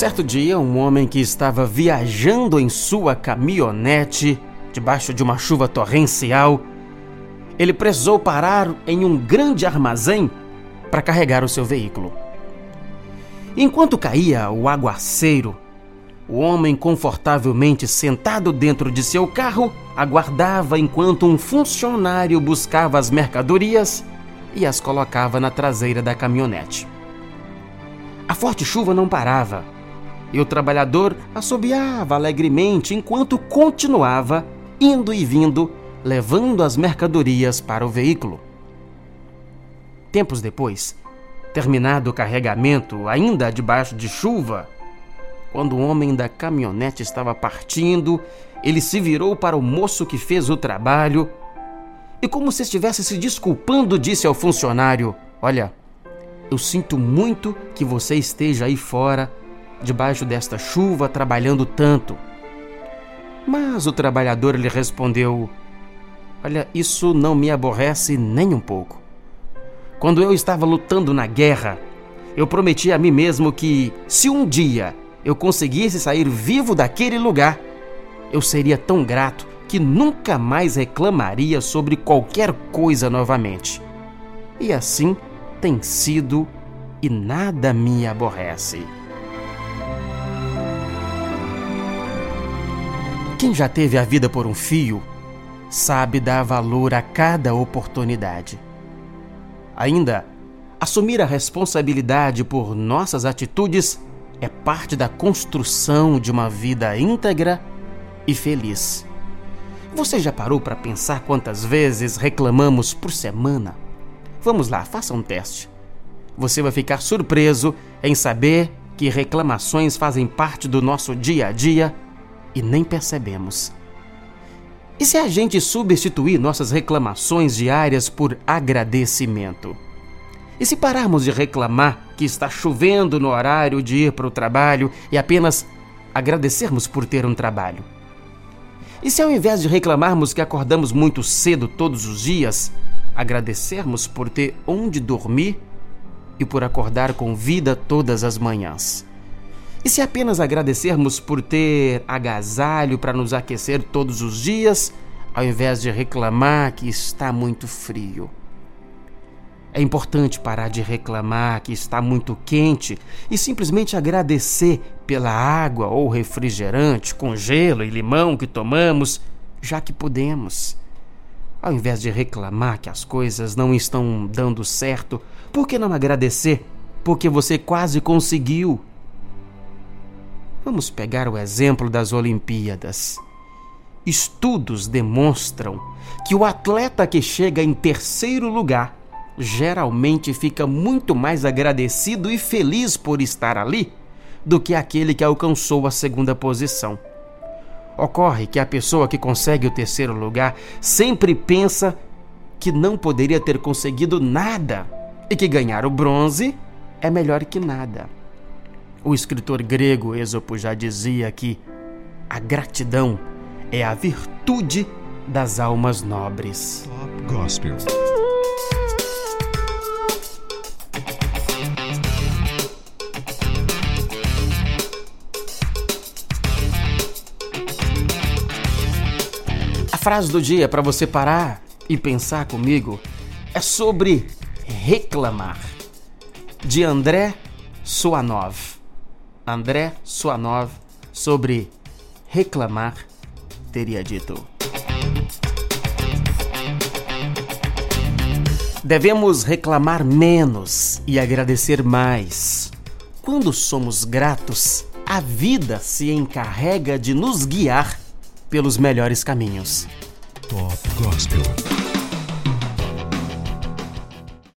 Certo dia, um homem que estava viajando em sua caminhonete, debaixo de uma chuva torrencial, ele precisou parar em um grande armazém para carregar o seu veículo. Enquanto caía o aguaceiro, o homem, confortavelmente sentado dentro de seu carro, aguardava enquanto um funcionário buscava as mercadorias e as colocava na traseira da caminhonete. A forte chuva não parava e o trabalhador assobiava alegremente enquanto continuava indo e vindo, levando as mercadorias para o veículo. Tempos depois, terminado o carregamento, ainda debaixo de chuva, quando o homem da caminhonete estava partindo, ele se virou para o moço que fez o trabalho e, como se estivesse se desculpando, disse ao funcionário: Olha, eu sinto muito que você esteja aí fora, debaixo desta chuva, trabalhando tanto. Mas o trabalhador lhe respondeu: Olha, isso não me aborrece nem um pouco. Quando eu estava lutando na guerra, eu prometi a mim mesmo que, se um dia eu conseguisse sair vivo daquele lugar, eu seria tão grato que nunca mais reclamaria sobre qualquer coisa novamente. E assim tem sido e nada me aborrece. Quem já teve a vida por um fio sabe dar valor a cada oportunidade. Ainda, assumir a responsabilidade por nossas atitudes é parte da construção de uma vida íntegra e feliz. Você já parou para pensar quantas vezes reclamamos por semana? Vamos lá, faça um teste. Você vai ficar surpreso em saber que reclamações fazem parte do nosso dia a dia e nem percebemos. E se a gente substituir nossas reclamações diárias por agradecimento? E se pararmos de reclamar que está chovendo no horário de ir para o trabalho e apenas agradecermos por ter um trabalho? E se ao invés de reclamarmos que acordamos muito cedo todos os dias, agradecermos por ter onde dormir e por acordar com vida todas as manhãs? E se apenas agradecermos por ter agasalho para nos aquecer todos os dias, ao invés de reclamar que está muito frio? É importante parar de reclamar que está muito quente e simplesmente agradecer pela água ou refrigerante com gelo e limão que tomamos, já que podemos. Ao invés de reclamar que as coisas não estão dando certo, por que não agradecer? Porque você quase conseguiu. Vamos pegar o exemplo das Olimpíadas. Estudos demonstram que o atleta que chega em terceiro lugar geralmente fica muito mais agradecido e feliz por estar ali do que aquele que alcançou a segunda posição. Ocorre que a pessoa que consegue o terceiro lugar sempre pensa que não poderia ter conseguido nada e que ganhar o bronze é melhor que nada. O escritor grego Esopo já dizia que a gratidão é a virtude das almas nobres. Pop Gospel. frase do dia para você parar e pensar comigo é sobre reclamar. De André Suanov. André Suanov sobre reclamar teria dito. Devemos reclamar menos e agradecer mais. Quando somos gratos, a vida se encarrega de nos guiar pelos melhores caminhos. Top Gospel.